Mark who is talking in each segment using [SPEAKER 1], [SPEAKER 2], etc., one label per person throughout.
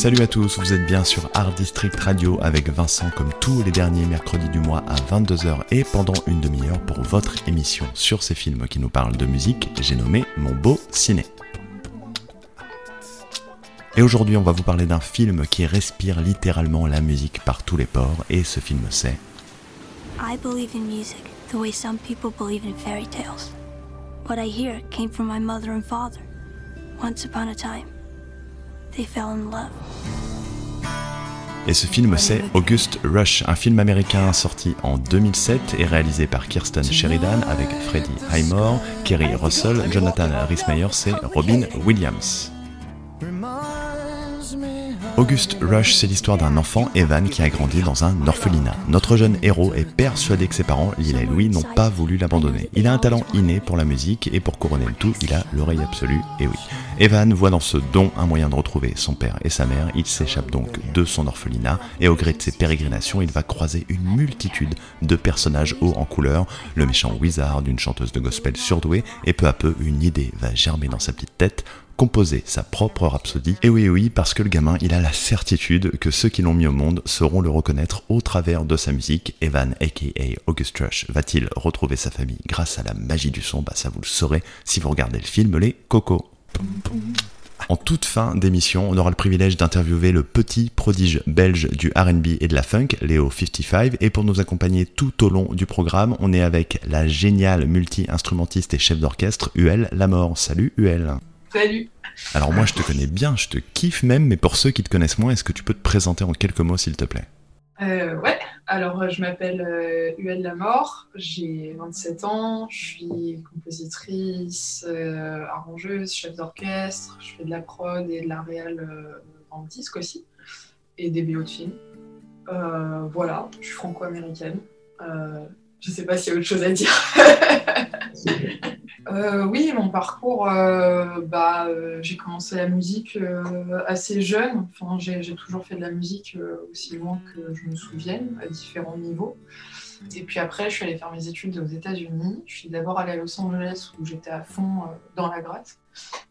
[SPEAKER 1] Salut à tous, vous êtes bien sur Art District Radio avec Vincent comme tous les derniers mercredis du mois à 22h et pendant une demi-heure pour votre émission sur ces films qui nous parlent de musique, j'ai nommé Mon Beau Ciné. Et aujourd'hui on va vous parler d'un film qui respire littéralement la musique par tous les pores et ce film c'est
[SPEAKER 2] I believe in music the way some people believe in fairy tales. What I hear came from my mother and father. Once upon a time, they fell in love.
[SPEAKER 1] Et ce film, c'est August Rush, un film américain sorti en 2007 et réalisé par Kirsten Sheridan avec Freddie Highmore, Kerry Russell, Jonathan Rhys-Meyers et Robin Williams. August Rush, c'est l'histoire d'un enfant, Evan, qui a grandi dans un orphelinat. Notre jeune héros est persuadé que ses parents, Lila et Louis, n'ont pas voulu l'abandonner. Il a un talent inné pour la musique et pour couronner le tout, il a l'oreille absolue, et oui. Evan voit dans ce don un moyen de retrouver son père et sa mère, il s'échappe donc de son orphelinat et au gré de ses pérégrinations, il va croiser une multitude de personnages hauts en couleur, le méchant wizard, une chanteuse de gospel surdouée, et peu à peu une idée va germer dans sa petite tête, composer sa propre rhapsodie. Et oui, oui, parce que le gamin, il a la certitude que ceux qui l'ont mis au monde sauront le reconnaître au travers de sa musique. Evan, aka August Rush, va-t-il retrouver sa famille grâce à la magie du son? Bah ça vous le saurez si vous regardez le film Les Cocos. En toute fin d'émission, on aura le privilège d'interviewer le petit prodige belge du RB et de la funk, Léo 55, et pour nous accompagner tout au long du programme, on est avec la géniale multi-instrumentiste et chef d'orchestre UL Lamort. Salut UL
[SPEAKER 3] Salut
[SPEAKER 1] Alors moi je te connais bien, je te kiffe même, mais pour ceux qui te connaissent moins, est-ce que tu peux te présenter en quelques mots s'il te plaît?
[SPEAKER 3] Euh, Ouais, alors je m'appelle euh, UL Lamort, j'ai 27 ans, je suis compositrice, euh, arrangeuse, chef d'orchestre, je fais de la prod et de la réal euh, en disque aussi, et des BO de films. Euh, voilà, je suis franco-américaine. Je sais pas s'il y a autre chose à dire. Euh, oui, mon parcours, euh, bah, euh, j'ai commencé la musique assez jeune. Enfin, j'ai toujours fait de la musique aussi loin que je me souvienne, à différents niveaux. Et puis après, je suis allée faire mes études aux États-Unis. Je suis d'abord allée à Los Angeles où j'étais à fond euh, dans la gratte.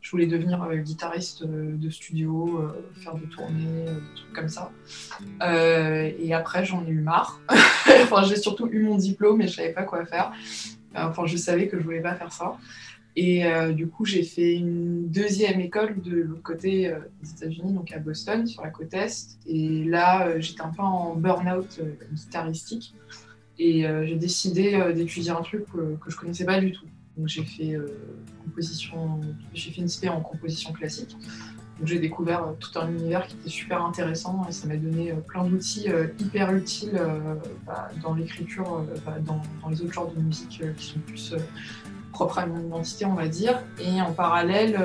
[SPEAKER 3] Je voulais devenir euh, guitariste euh, de studio, faire des tournées, des trucs comme ça. Et après, j'en ai eu marre. enfin, j'ai surtout eu mon diplôme, mais je savais pas quoi faire. Enfin, je savais que je voulais pas faire ça. Et du coup, j'ai fait une deuxième école de l'autre côté des États-Unis, donc à Boston, sur la côte Est. Et là, j'étais un peu en burn-out guitaristique. Et euh, j'ai décidé euh, d'étudier un truc euh, que je connaissais pas du tout. Donc j'ai fait composition, j'ai fait une spé en composition classique. Donc j'ai découvert tout un univers qui était super intéressant et ça m'a donné plein d'outils hyper utiles bah, dans l'écriture, bah, dans, les autres genres de musique qui sont plus propres à mon identité, on va dire. Et en parallèle,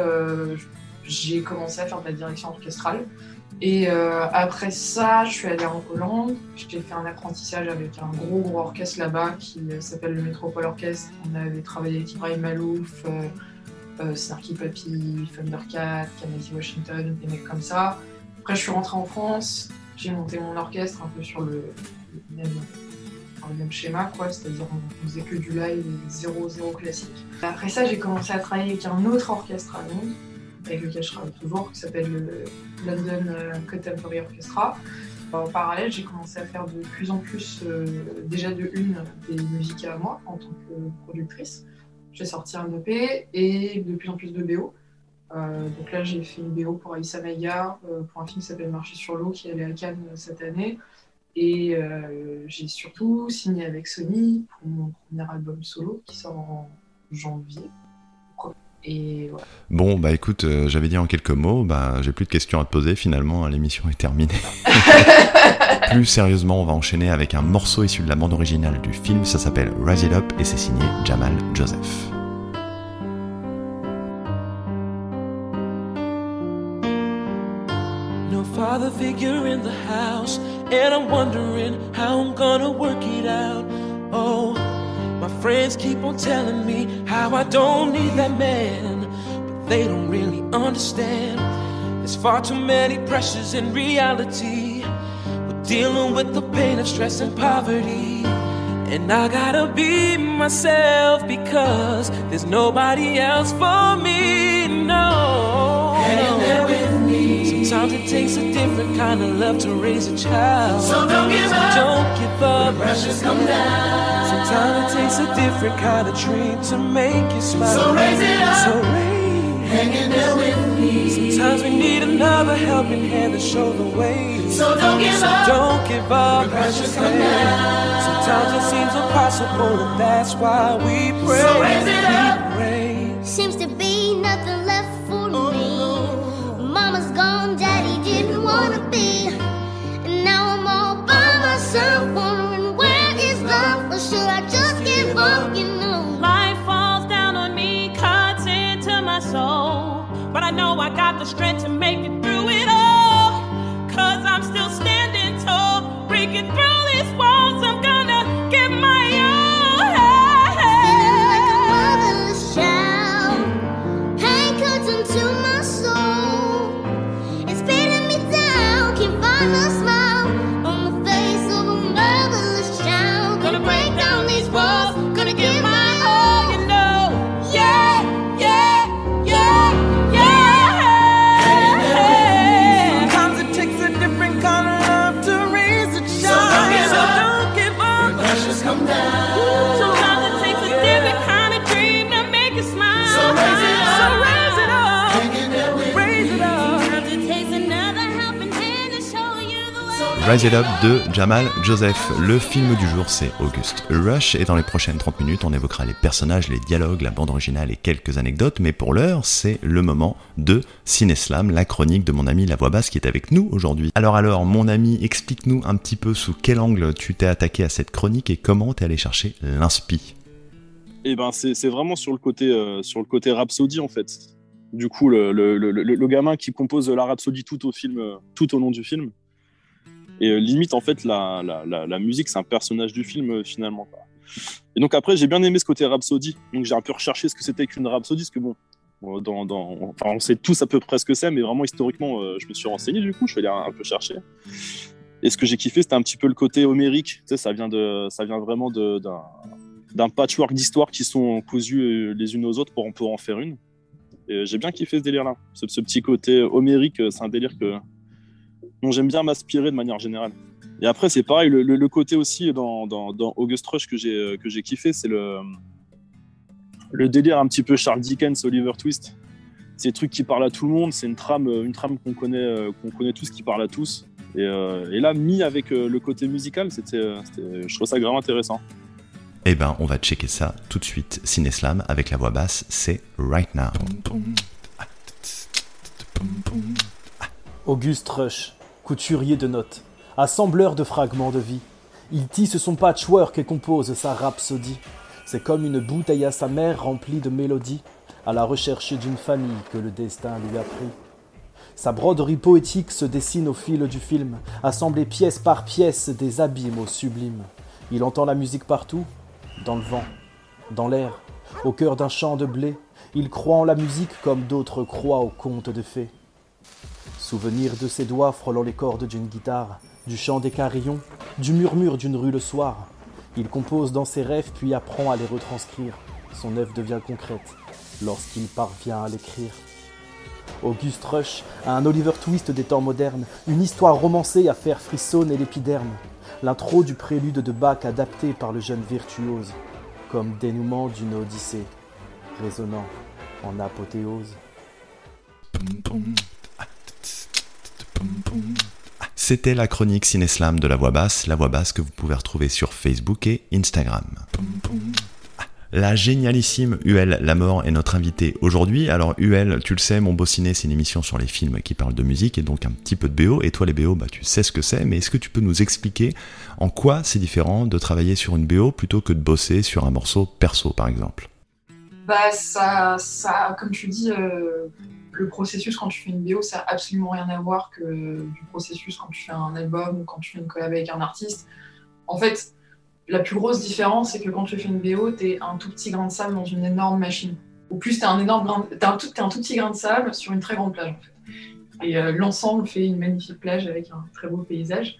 [SPEAKER 3] j'ai commencé à faire de la direction orchestrale. Et euh, après ça, je suis allée en Hollande. J'ai fait un apprentissage avec un gros gros orchestre là-bas qui euh, s'appelle le Métropole Orchestre. On avait travaillé avec Ibrahim Malouf, euh, euh, Snarky Puppy, Thundercat, Kennedy Washington, des mecs comme ça. Après, je suis rentrée en France. J'ai monté mon orchestre un peu sur le, même, schéma, quoi. C'est-à-dire, on, on faisait que du live zéro zéro classique. Après ça, j'ai commencé à travailler avec un autre orchestre à Londres avec lequel je travaille toujours, qui s'appelle le London euh, Contemporary Orchestra. En parallèle, j'ai commencé à faire de plus en plus, euh, déjà de une, des musiques à moi en tant que productrice. J'ai sorti un EP et de plus en plus de BO. Euh, donc là, j'ai fait une BO pour Aïssa Maïga, pour un film qui s'appelle Marcher sur l'eau, qui allé à Cannes cette année. Et j'ai surtout signé avec Sony pour mon premier album solo qui sort en janvier. Et voilà.
[SPEAKER 1] Bon, bah écoute, euh, j'avais dit en quelques mots, bah j'ai plus de questions à te poser finalement, hein, l'émission est terminée. plus sérieusement, on va enchaîner avec un morceau issu de la bande originale du film, ça s'appelle Rise It Up et c'est signé Jamal Joseph.
[SPEAKER 4] No father figure in the house, and I'm wondering how I'm gonna work it out. Oh, my friends keep on telling me how I don't need that man, but they don't really understand. There's far too many pressures in reality. We're dealing with the pain of stress and poverty. And I gotta be myself because there's nobody else for me. No. Sometimes it takes a different kind of love to raise a child.
[SPEAKER 5] So don't give
[SPEAKER 4] So
[SPEAKER 5] up.
[SPEAKER 4] don't give up.
[SPEAKER 5] The pressure's come down.
[SPEAKER 4] Sometimes it takes a different kind of dream to make you smile.
[SPEAKER 5] So raise it up.
[SPEAKER 4] So raise.
[SPEAKER 5] Hang in there with me.
[SPEAKER 4] Sometimes we need another helping hand to show the way.
[SPEAKER 5] So don't give
[SPEAKER 4] So
[SPEAKER 5] up.
[SPEAKER 4] don't give up.
[SPEAKER 5] The pressure's come down.
[SPEAKER 4] Sometimes it seems impossible, and that's why we pray.
[SPEAKER 5] So raise it up.
[SPEAKER 6] Daddy didn't wanna be. And now I'm all by myself, wondering where is love, or should I just give up? You know,
[SPEAKER 7] Life falls down on me, cuts into my soul. But I know I got the strength to make
[SPEAKER 5] Up
[SPEAKER 1] de Jamal Joseph. Le film du jour, c'est Auguste Rush, et dans les prochaines 30 minutes, on évoquera les personnages, les dialogues, la bande originale et quelques anecdotes, mais pour l'heure, c'est le moment de Cineslam, la chronique de mon ami La Voix Basse qui est avec nous aujourd'hui. Alors alors, mon ami, explique-nous un petit peu sous quel angle tu t'es attaqué à cette chronique et comment t'es allé chercher l'inspi.
[SPEAKER 8] Et ben c'est vraiment sur le côté euh, sur le côté Rhapsody en fait. Du coup le, le- le gamin qui compose la Rhapsody tout au film euh, tout au long du film. Et euh, limite en fait la, la, musique c'est un personnage du film euh, finalement. Et donc après j'ai bien aimé ce côté Rhapsody. Donc j'ai un peu recherché ce que c'était qu'une Rhapsody parce que bon euh, on sait tous à peu près ce que c'est, mais vraiment historiquement, je me suis renseigné du coup, je suis allé un, peu chercher. Et ce que j'ai kiffé, c'était un petit peu le côté homérique. Ça vient de, ça vient vraiment d'un, patchwork d'histoires qui sont cousues les unes aux autres pour, pour en faire une. Et j'ai bien kiffé ce délire-là. Ce, petit côté homérique, c'est un délire que dont j'aime bien m'aspirer de manière générale. Et après, c'est pareil, le, le- le côté aussi dans, dans, dans August Rush que j'ai euh, que j'ai kiffé, c'est le, le délire un petit peu Charles Dickens, Oliver Twist. C'est des trucs qui parlent à tout le monde, c'est une trame, une trame qu'on connaît, euh, qu'on connaît tous, qui parle à tous. Et, euh, et là, mis avec euh, le côté musical, c'était, euh, c'était- je trouve ça vraiment intéressant.
[SPEAKER 1] Eh ben, on va checker ça tout de suite. Cineslam avec la voix basse, c'est Right Now.
[SPEAKER 9] Auguste Rush, couturier de notes, assembleur de fragments de vie. Il tisse son patchwork et compose sa rhapsodie. C'est comme une bouteille à sa mère remplie de mélodies, à la recherche d'une famille que le destin lui a pris. Sa broderie poétique se dessine au fil du film, assemblée pièce par pièce des abîmes au sublime. Il entend la musique partout, dans le vent, dans l'air, au cœur d'un champ de blé. Il croit en la musique comme d'autres croient aux contes de fées. Souvenir de ses doigts frôlant les cordes d'une guitare, du chant des carillons, du murmure d'une rue le soir. Il compose dans ses rêves puis apprend à les retranscrire. Son œuvre devient concrète lorsqu'il parvient à l'écrire. Auguste Rush un Oliver Twist des temps modernes, une histoire romancée à faire frissonner l'épiderme. L'intro du prélude de Bach adapté par le jeune virtuose, comme dénouement d'une odyssée, résonnant en apothéose.
[SPEAKER 1] C'était la chronique Cineslam de la voix basse, la voix basse que vous pouvez retrouver sur Facebook et Instagram. La génialissime UL Lamort est notre invitée aujourd'hui. Alors UL, tu le sais, mon beau ciné, c'est une émission sur les films qui parlent de musique et donc un petit peu de BO. Et toi les BO, bah, tu sais ce que c'est, mais est-ce que tu peux nous expliquer en quoi c'est différent de travailler sur une BO plutôt que de bosser sur un morceau perso par exemple?
[SPEAKER 3] Bah, ça, ça, comme tu dis, euh, le processus quand tu fais une BO, ça n'a absolument rien à voir que du processus quand tu fais un album ou quand tu fais une collab avec un artiste. En fait, la plus grosse différence, c'est que quand tu fais une BO, tu es un tout petit grain de sable dans une énorme machine. Ou plus, tu es un, t'es un, tout, t'es un tout petit grain de sable sur une très grande plage. Et euh, l'ensemble fait une magnifique plage avec un très beau paysage.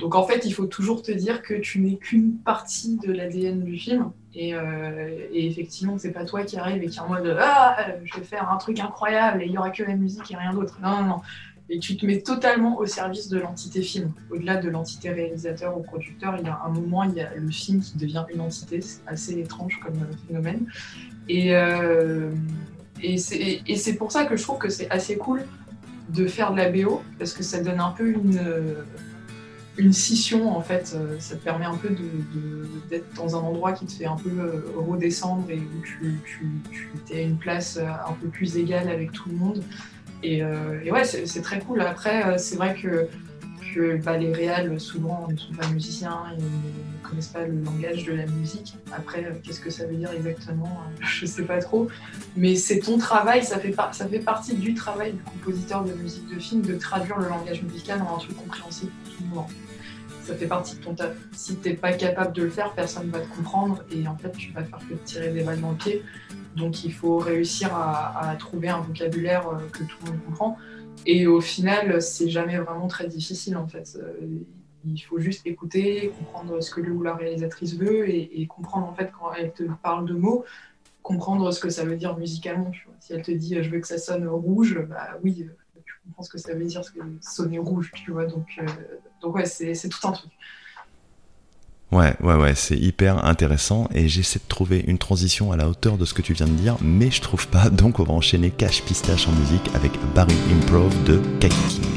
[SPEAKER 3] Donc en fait, il faut toujours te dire que tu n'es qu'une partie de l'ADN du film. Et, euh, et effectivement, c'est pas toi qui arrive et qui est en mode Ah, euh, je vais faire un truc incroyable et il y aura que la musique et rien d'autre. Non, non, non. Et tu te mets totalement au service de l'entité film. Au-delà de l'entité réalisateur ou producteur, il y a un moment, il y a le film qui devient une entité. C'est assez étrange comme euh, phénomène. Et, et c'est pour ça que je trouve que c'est assez cool de faire de la BO, parce que ça donne un peu une, une scission, en fait. Euh, Ça te permet un peu d'être dans un endroit qui te fait un peu euh, redescendre et où tu, tu, es à une place euh, un peu plus égale avec tout le monde. Et, ouais, c'est très cool. Après, c'est vrai que, que bah, les réals, souvent, ne sont pas musiciens, ils ne connaissent pas le langage de la musique. Après, qu'est-ce que ça veut dire exactement euh, Je sais pas trop. Mais c'est ton travail, ça fait, ça fait partie du travail du compositeur de musique de film de traduire le langage musical en un truc compréhensible pour tout le monde. Ça fait partie de ton taf. Si t'es pas capable de le faire, personne va te comprendre et en fait, tu vas faire que tirer des balles dans le pied. Donc, il faut réussir à, trouver un vocabulaire euh, que tout le monde comprend. Et au final, c'est jamais vraiment très difficile en fait. Euh, Il faut juste écouter, comprendre ce que le ou la réalisatrice veut et, comprendre en fait quand elle te parle de mots, comprendre ce que ça veut dire musicalement. Si elle te dit je veux que ça sonne rouge, bah oui, comprends ce que ça veut dire, sonner rouge, tu vois. Donc, euh, ouais, c'est tout un truc.
[SPEAKER 1] Ouais, ouais, ouais, c'est hyper intéressant et j'essaie de trouver une transition à la hauteur de ce que tu viens de dire, mais je trouve pas, donc on va enchaîner Cash Pistache en musique avec Barry Improv de Kaki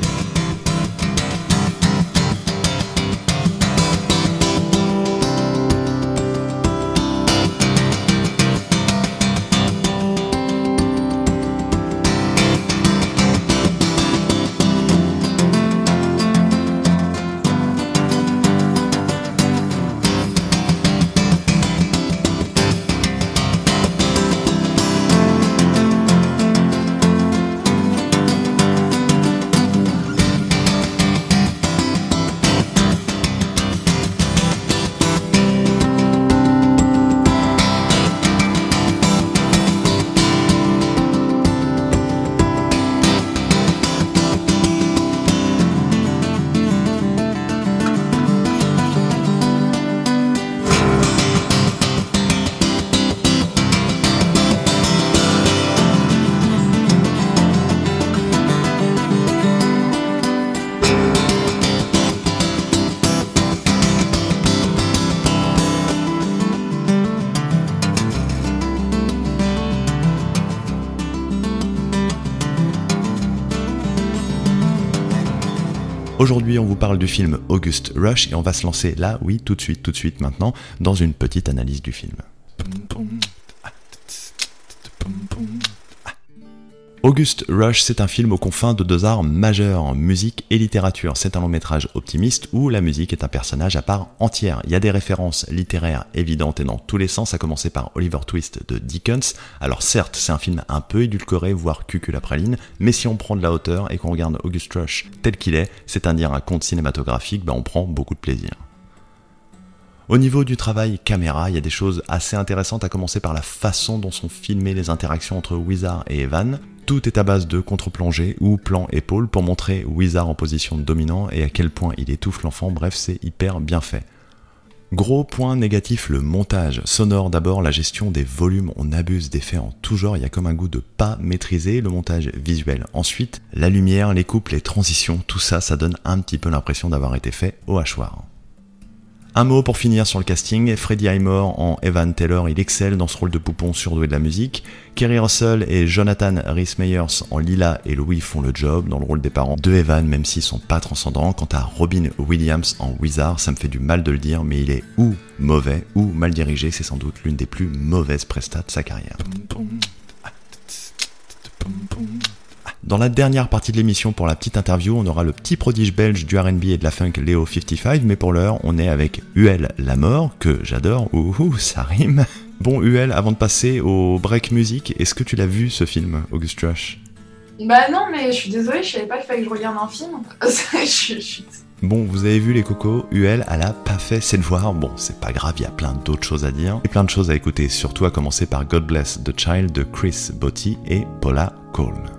[SPEAKER 1] on vous parle du film August Rush et on va se lancer là, oui, tout de suite, tout de suite maintenant, dans une petite analyse du film. August Rush, c'est un film aux confins de deux arts majeurs, musique et littérature. C'est un long métrage optimiste où la musique est un personnage à part entière. Il y a des références littéraires évidentes et dans tous les sens, à commencer par Oliver Twist de Dickens. Alors certes, c'est un film un peu édulcoré, voire cuculapraline, mais si on prend de la hauteur et qu'on regarde August Rush tel qu'il est, c'est-à-dire un conte cinématographique, ben on prend beaucoup de plaisir. Au niveau du travail caméra, il y a des choses assez intéressantes à commencer par la façon dont sont filmées les interactions entre Wizard et Evan. Tout est à base de contre-plongée ou plan épaule pour montrer Wizard en position de dominant et à quel point il étouffe l'enfant, bref c'est hyper bien fait. Gros point négatif, le montage. Sonore d'abord, la gestion des volumes, on abuse d'effets en tout genre, il y a comme un goût de pas maîtriser le montage visuel. Ensuite, la lumière, les coupes, les transitions, tout ça, ça donne un petit peu l'impression d'avoir été fait au hachoir. Un mot pour finir sur le casting, Freddie Highmore en Evan Taylor, il excelle dans ce rôle de poupon surdoué de la musique. Kerry Russell et Jonathan Rhys Meyers en Lila et Louis font le job dans le rôle des parents de Evan, même s'ils sont pas transcendants. Quant à Robin Williams en Wizard, ça me fait du mal de le dire, mais il est ou mauvais ou mal dirigé, c'est sans doute l'une des plus mauvaises prestats de sa carrière. Dans la dernière partie de l'émission, pour la petite interview, on aura le petit prodige belge du RB et de la funk Léo 55, mais pour l'heure, on est avec UL La Mort, que j'adore, ouh, ça rime. Bon, UL, avant de passer au break music, est-ce que tu l'as vu ce film, August Rush?
[SPEAKER 3] Bah non, mais je suis désolée, je savais pas qu'il fallait que je regarde un film. je, je suis
[SPEAKER 1] Bon, vous avez vu les cocos, UL, elle a pas fait ses devoirs. Bon, c'est pas grave, il y a plein d'autres choses à dire et plein de choses à écouter, surtout à commencer par God Bless the Child de Chris Botti et Paula Cole.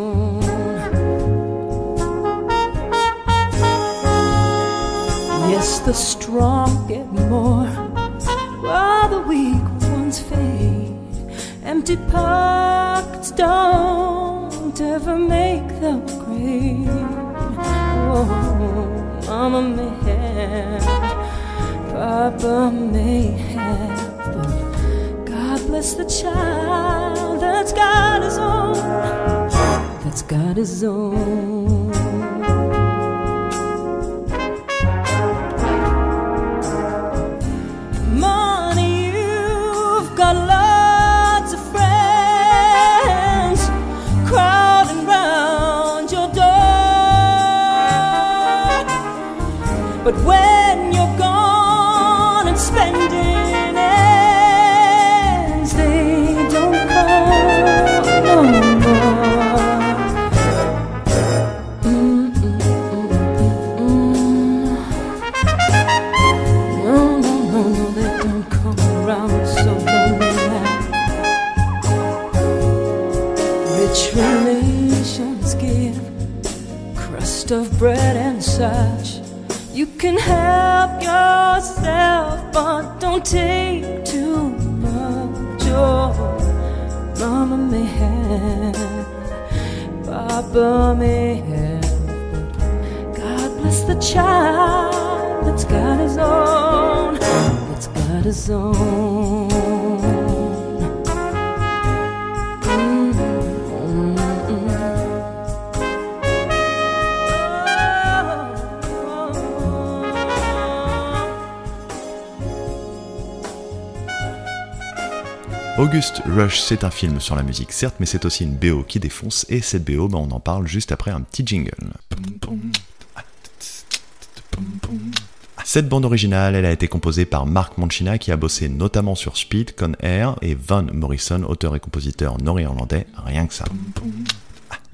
[SPEAKER 10] Yes, the strong get more, while the weak ones fade. Empty pockets don't ever make the grade. Oh, Mama may have, Papa may have, but God bless the child that's got his own, that's got his own. where take too much. Oh, Mama may have, Papa may have, God bless the child that's got his own, that's got his own.
[SPEAKER 1] August Rush, c'est un film sur la musique, certes, mais c'est aussi une BO qui défonce, et cette BO, bah, on en parle juste après un petit jingle. Cette bande originale, elle a été composée par Mark Mancina qui a bossé notamment sur Speed, Con Air et Van Morrison, auteur et compositeur nord-irlandais, rien que ça.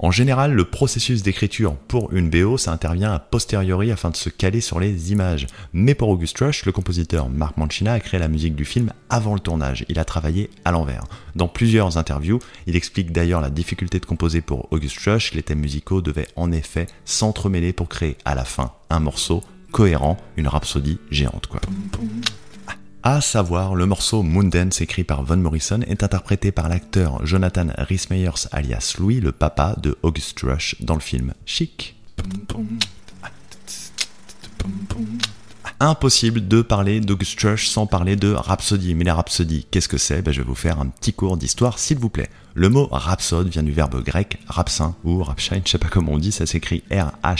[SPEAKER 1] En général, le processus d'écriture pour une BO, ça intervient a posteriori afin de se caler sur les images. Mais pour August Rush, le compositeur Mark Mancina a créé la musique du film avant le tournage. Il a travaillé à l'envers. Dans plusieurs interviews, il explique d'ailleurs la difficulté de composer pour August Rush. Les thèmes musicaux devaient en effet s'entremêler pour créer à la fin un morceau cohérent, une rhapsodie géante quoi. À savoir, le morceau Moondance écrit par Van Morrison est interprété par l'acteur Jonathan Rhys-Meyers alias Louis, le papa de August Rush dans le film Chic. Impossible de parler d'August Rush sans parler de Rhapsody. Mais la Rhapsody, qu'est-ce que c'est? Ben, Je vais vous faire un petit cours d'histoire s'il vous plaît. Le mot rhapsode vient du verbe grec rhapsin ou rhapshine, je sais pas comment on dit, ça s'écrit R-H-A-P-S-E-I-N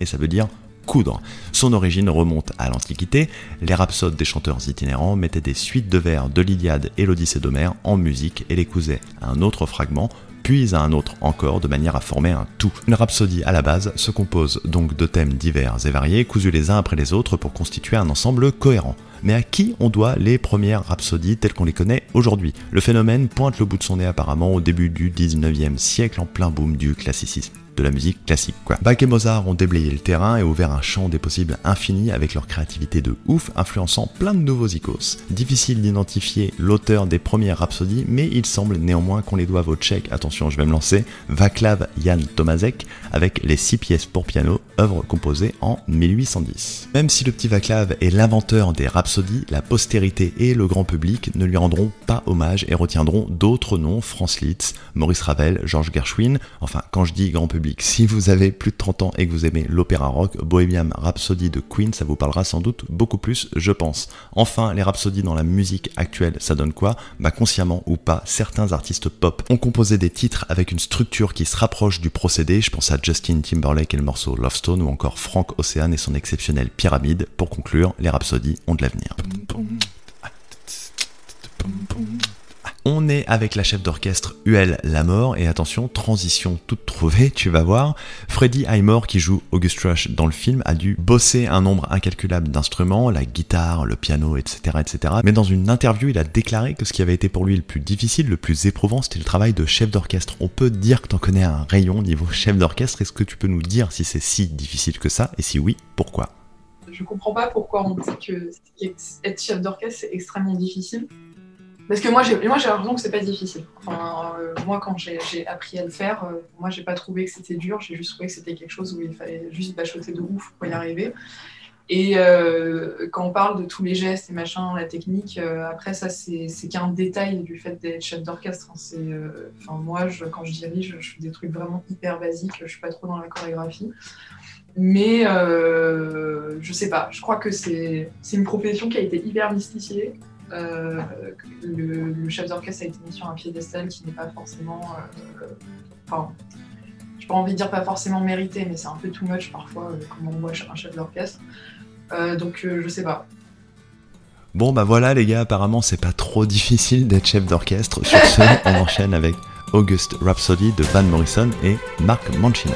[SPEAKER 1] et ça veut dire coudre. Son origine remonte à l'Antiquité. Les rhapsodes des chanteurs itinérants mettaient des suites de vers de l'Iliade et l'Odyssée d'Homère en musique et les cousaient à un autre fragment, puis à un autre encore, de manière à former un tout. Une rhapsodie à la base se compose donc de thèmes divers et variés, cousus les uns après les autres pour constituer un ensemble cohérent. Mais à qui on doit les premières rhapsodies telles qu'on les connaît aujourd'hui? Le phénomène pointe le bout de son nez apparemment au début du 19e siècle en plein boom du classicisme de la musique classique quoi. Bach et Mozart ont déblayé le terrain et ouvert un champ des possibles infini avec leur créativité de ouf, influençant plein de nouveaux icônes. Difficile d'identifier l'auteur des premières rhapsodies, mais il semble néanmoins qu'on les doive au tchèque, attention je vais me lancer, Vaclav Jan Tomaszek, avec les six pièces pour piano, œuvre composée en 1810. Même si le petit Vaclav est l'inventeur des rhapsodies, la postérité et le grand public ne lui rendront pas hommage et retiendront d'autres noms, Franz Liszt, Maurice Ravel, Georges Gershwin, enfin quand je dis grand public, si vous avez plus de 30 ans et que vous aimez l'opéra rock, Bohemian Rhapsody de Queen, ça vous parlera sans doute beaucoup plus, je pense. Enfin, les rhapsodies dans la musique actuelle, ça donne quoi? Bah consciemment ou pas, certains artistes pop ont composé des titres avec une structure qui se rapproche du procédé, je pense à Justin Timberlake et le morceau Love Stone ou encore Frank Ocean et son exceptionnel Pyramide. Pour conclure, les rhapsodies ont de l'avenir. On est avec la chef d'orchestre Huel Lamort et attention, transition toute trouvée, tu vas voir. Freddie Highmore qui joue August Rush dans le film a dû bosser un nombre incalculable d'instruments, la guitare, le piano, etc., etc. Mais dans une interview, il a déclaré que ce qui avait été pour lui le plus difficile, le plus éprouvant, c'était le travail de chef d'orchestre. On peut dire que t'en connais un rayon niveau chef d'orchestre. Est-ce que tu peux nous dire si c'est si difficile que ça? Et si oui, pourquoi?
[SPEAKER 3] Je comprends pas pourquoi on dit que être chef d'orchestre c'est extrêmement difficile. Parce que moi, j'ai l'impression que c'est pas difficile. Enfin, euh, moi, quand j'ai appris à le faire, euh, moi, j'ai pas trouvé que c'était dur. J'ai juste trouvé que c'était quelque chose où il fallait juste bachoter de ouf pour y arriver. Et euh, quand on parle de tous les gestes et machin, la technique, euh, après, ça, c'est qu'un détail du fait d'être chef d'orchestre. hein. Moi, quand je dirige, je fais des trucs vraiment hyper basiques. Je suis pas trop dans la chorégraphie. Mais je sais pas, je crois que c'est une profession qui a été hyper mystifiée. Euh, le, le chef d'orchestre a été mis sur un piédestal qui n'est pas forcément. euh, Enfin, j'ai pas envie de dire pas forcément mérité, mais c'est un peu too much parfois, euh, comment on voit un chef d'orchestre. Euh, donc je sais pas.
[SPEAKER 1] Bon bah voilà les gars, apparemment c'est pas trop difficile d'être chef d'orchestre. Sur ce, on enchaîne avec August Rhapsody de Van Morrison et Mark Mancino.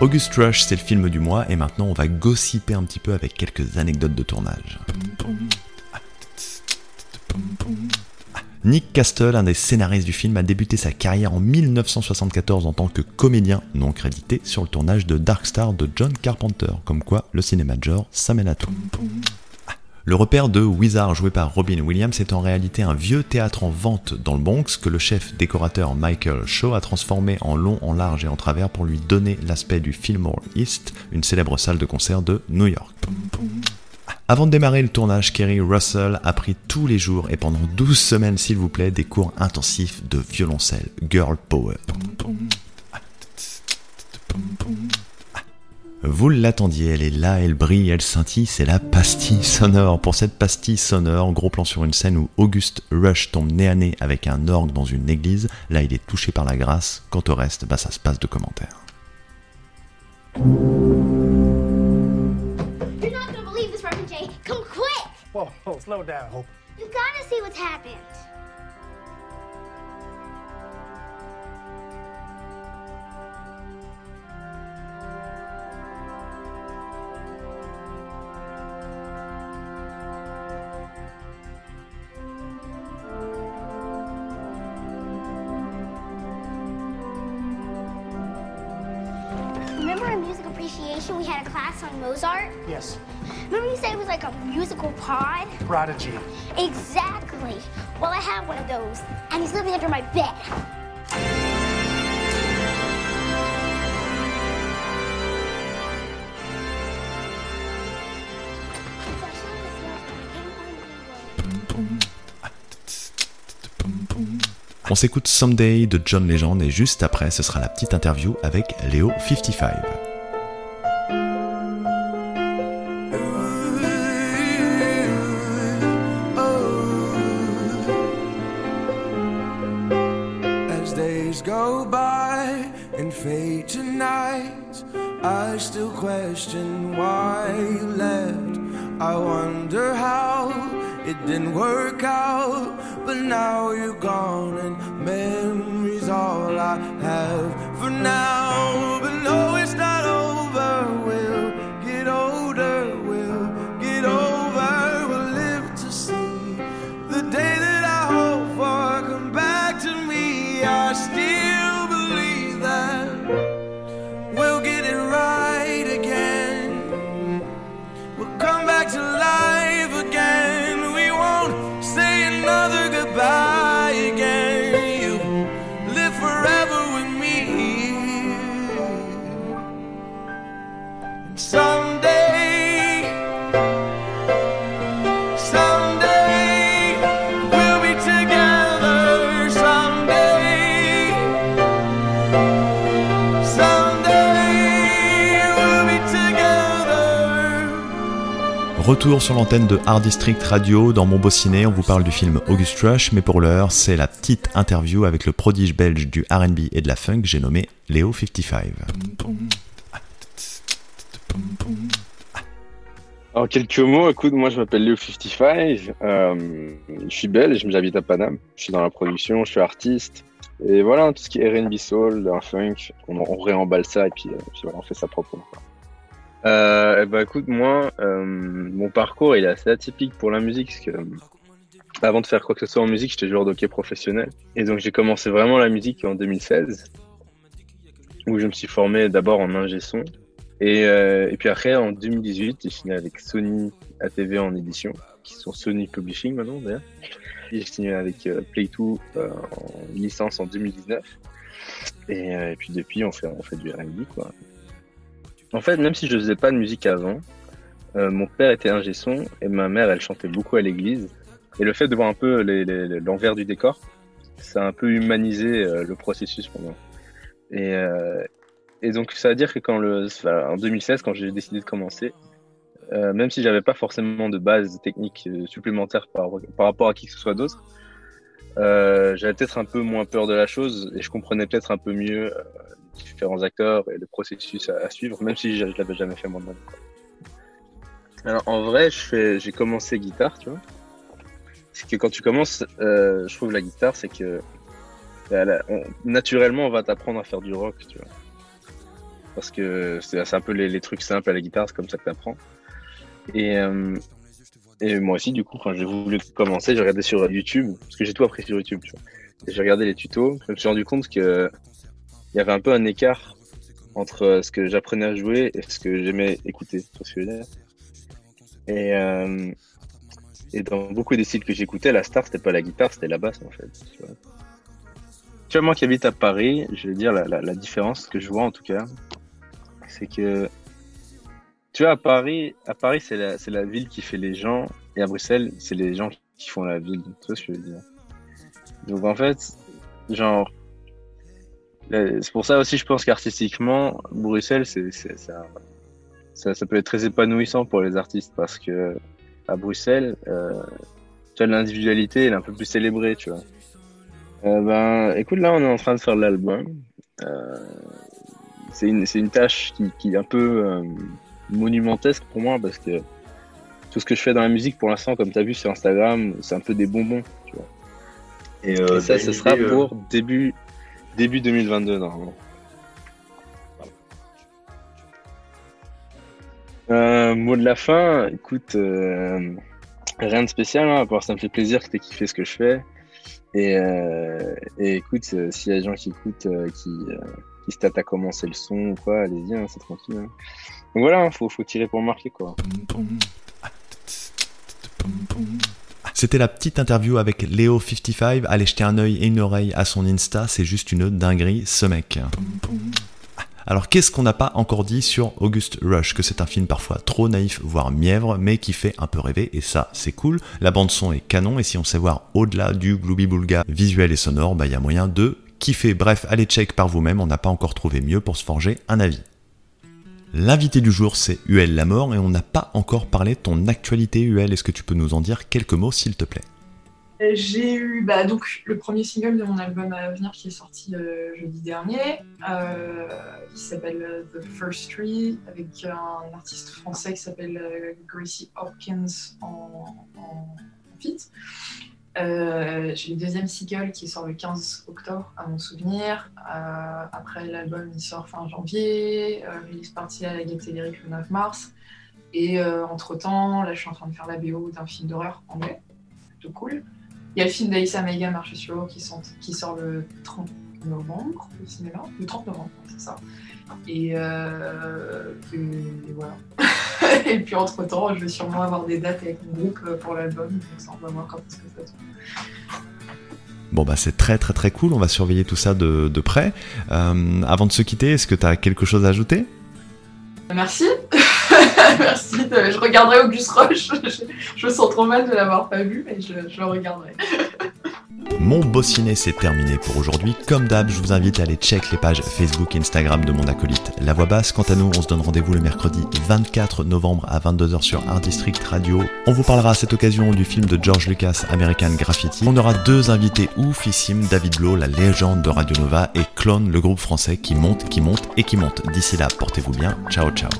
[SPEAKER 1] August Rush, c'est le film du mois, et maintenant on va gossiper un petit peu avec quelques anecdotes de tournage. Nick Castle, un des scénaristes du film, a débuté sa carrière en 1974 en tant que comédien non crédité sur le tournage de Dark Star de John Carpenter, comme quoi le cinéma de genre, ça mène à tout. Le repère de Wizard joué par Robin Williams est en réalité un vieux théâtre en vente dans le Bronx que le chef décorateur Michael Shaw a transformé en long, en large et en travers pour lui donner l'aspect du Fillmore East, une célèbre salle de concert de New York. Avant de démarrer le tournage, Kerry Russell a pris tous les jours et pendant 12 semaines s'il vous plaît des cours intensifs de violoncelle, girl power. Vous l'attendiez, elle est là, elle brille, elle scintille, c'est la pastille sonore. Pour cette pastille sonore, gros plan sur une scène où August Rush tombe nez à nez avec un orgue dans une église, là il est touché par la grâce, quant au reste, bah ça se passe de commentaires.
[SPEAKER 6] You're not gonna believe this, Reverend Jay. Come quick!
[SPEAKER 11] Whoa, whoa, slow down, Hope.
[SPEAKER 6] You gotta see what's happened.
[SPEAKER 11] Yes.
[SPEAKER 6] Remember you said it was like a musical pod?
[SPEAKER 11] Prodigy.
[SPEAKER 6] Exactly. Well, I have one of those, and he's living under my bed.
[SPEAKER 1] On s'écoute Someday de John Legend et juste après, ce sera la petite interview avec
[SPEAKER 11] Léo55.
[SPEAKER 1] Retour sur l'antenne de Art District Radio. Dans Mon Beau Ciné, on vous parle du film August Rush, mais pour l'heure, c'est la petite interview avec le prodige belge du RB et de la funk, j'ai nommé Léo 55.
[SPEAKER 12] En quelques mots, écoute, moi je m'appelle Léo 55, euh, je suis belge, j'habite à Paname, je suis dans la production, je suis artiste, et voilà, tout ce qui est R&B soul, un funk, on, on réemballe ça et puis, euh, on fait ça proprement. quoi. Euh, bah écoute, moi, euh, mon parcours il est assez atypique pour la musique, parce que euh, avant de faire quoi que ce soit en musique, j'étais joueur de hockey professionnel, et donc j'ai commencé vraiment la musique en 2016, où je me suis formé d'abord en ingé son, et, euh, et puis après, en 2018, j'ai signé avec Sony ATV en édition, qui sont Sony Publishing maintenant d'ailleurs. J'ai signé avec euh, Play2 euh, en licence en 2019. Et, et puis depuis, on fait, on fait du R&B quoi. En fait, même si je faisais pas de musique avant, euh, mon père était ingé son et ma mère, elle chantait beaucoup à l'église. Et le fait de voir un peu l'envers du décor, ça a un peu humanisé euh, le processus pour moi. Et, euh, et donc, ça veut dire que quand le, enfin, en 2016, quand j'ai décidé de commencer, euh, même si j'avais pas forcément de base technique supplémentaire par, par rapport à qui que ce soit d'autre, j'avais peut-être un peu moins peur de la chose et je comprenais peut-être un peu mieux différents acteurs et le processus à, suivre, même si je, je l'avais jamais fait moi-même. Alors en vrai, j'ai commencé guitare, tu vois. C'est que quand tu commences, euh, je trouve la guitare, c'est que bah, naturellement, on va t'apprendre à faire du rock, tu vois parce que c'est un peu les, trucs simples à la guitare, c'est comme ça que t'apprends. Et, euh, et moi aussi, du coup, quand j'ai voulu commencer, j'ai regardé sur YouTube, parce que j'ai tout appris sur YouTube, tu vois. J'ai regardé les tutos, je me suis rendu compte que il y avait un peu un écart entre euh, ce que j'apprenais à jouer et ce que j'aimais écouter. Et, euh, et dans beaucoup des styles que j'écoutais, la star, c'était pas la guitare, c'était la basse, en fait. Tu vois, moi qui habite à Paris, je vais dire la, la, différence que je vois en tout cas, c'est que tu vois à Paris, à Paris c'est la la ville qui fait les gens et à Bruxelles c'est les gens qui font la ville. Tu vois ce que je veux dire Donc en fait, genre c'est pour ça aussi je pense qu'artistiquement Bruxelles c'est ça, ça ça peut être très épanouissant pour les artistes parce que à Bruxelles euh, l'individualité elle est un peu plus célébrée, tu vois. Euh, ben écoute là on est en train de faire l'album. Euh, c'est une, tâche qui, qui est un peu euh, monumentesque pour moi parce que tout ce que je fais dans la musique pour l'instant, comme tu as vu sur Instagram, c'est un peu des bonbons. Tu vois. Et,
[SPEAKER 13] Euh,
[SPEAKER 12] ça,
[SPEAKER 13] t'as
[SPEAKER 12] ce sera
[SPEAKER 13] euh,
[SPEAKER 12] pour début, début 2022 normalement. Euh, mot de la fin, écoute, euh, rien de spécial, hein, à part ça me fait plaisir que tu aies kiffé ce que je fais. Et, euh, écoute, s'il y a des gens qui écoutent, qui, qui se tâtent à commencer le son ou quoi, allez-y, hein, c'est tranquille. hein. Donc voilà, faut, faut tirer pour marquer quoi.
[SPEAKER 1] C'était la petite interview avec Léo 55. Allez jeter un œil et une oreille à son Insta, c'est juste une dinguerie, ce mec. Alors qu'est-ce qu'on n'a pas encore dit sur August Rush? Que c'est un film parfois trop naïf, voire mièvre, mais qui fait un peu rêver, et ça c'est cool. La bande son est canon, et si on sait voir au-delà du gloubi-boulga visuel et sonore, bah il y a moyen de kiffer. Bref, allez check par vous-même, on n'a pas encore trouvé mieux pour se forger un avis. L'invité du jour, c'est UL Lamort, et on n'a pas encore parlé de ton actualité, UL. Est-ce que tu peux nous en dire quelques mots, s'il te plaît?
[SPEAKER 3] J'ai eu bah, donc le premier single de mon album à venir qui est sorti euh, jeudi dernier, euh, qui s'appelle euh, The First Tree, avec un artiste français qui s'appelle euh, Gracie Hopkins en, en, en feat. Euh, j'ai le deuxième single qui sort le 15 octobre, à mon souvenir. Euh, après, l'album il sort fin janvier. Euh, release party à la Gaieté Lyrique le 9 mars. Et euh, entre-temps, là, je suis en train de faire la BO d'un film d'horreur anglais. Plutôt cool. Il y a le film d'Aïssa Mega Marchesio qui, qui sort le 30 novembre au cinéma. Le 30 novembre, c'est ça. Et voilà. et puis entre-temps, je vais sûrement avoir des dates avec mon groupe euh, pour l'album. Donc ça, on va voir que ça tourne.
[SPEAKER 1] Bon bah c'est très très très cool, on va surveiller tout ça de, de près. Euh, avant de se quitter, est-ce que tu as quelque chose à ajouter?
[SPEAKER 3] Merci. Merci. de- Je regarderai Auguste Roche. Je, je me sens trop mal de l'avoir pas vu, mais je, je le regarderai.
[SPEAKER 1] Mon beau ciné c'est terminé pour aujourd'hui. Comme d'hab, je vous invite à aller check les pages Facebook et Instagram de mon acolyte La Voix Basse. Quant à nous, on se donne rendez-vous le mercredi 24 novembre à 22h sur Art District Radio. On vous parlera à cette occasion du film de George Lucas, American Graffiti. On aura deux invités oufissimes, David Blow, la légende de Radio Nova, et Clone, le groupe français qui monte, qui monte et qui monte. D'ici là, portez-vous bien. Ciao ciao.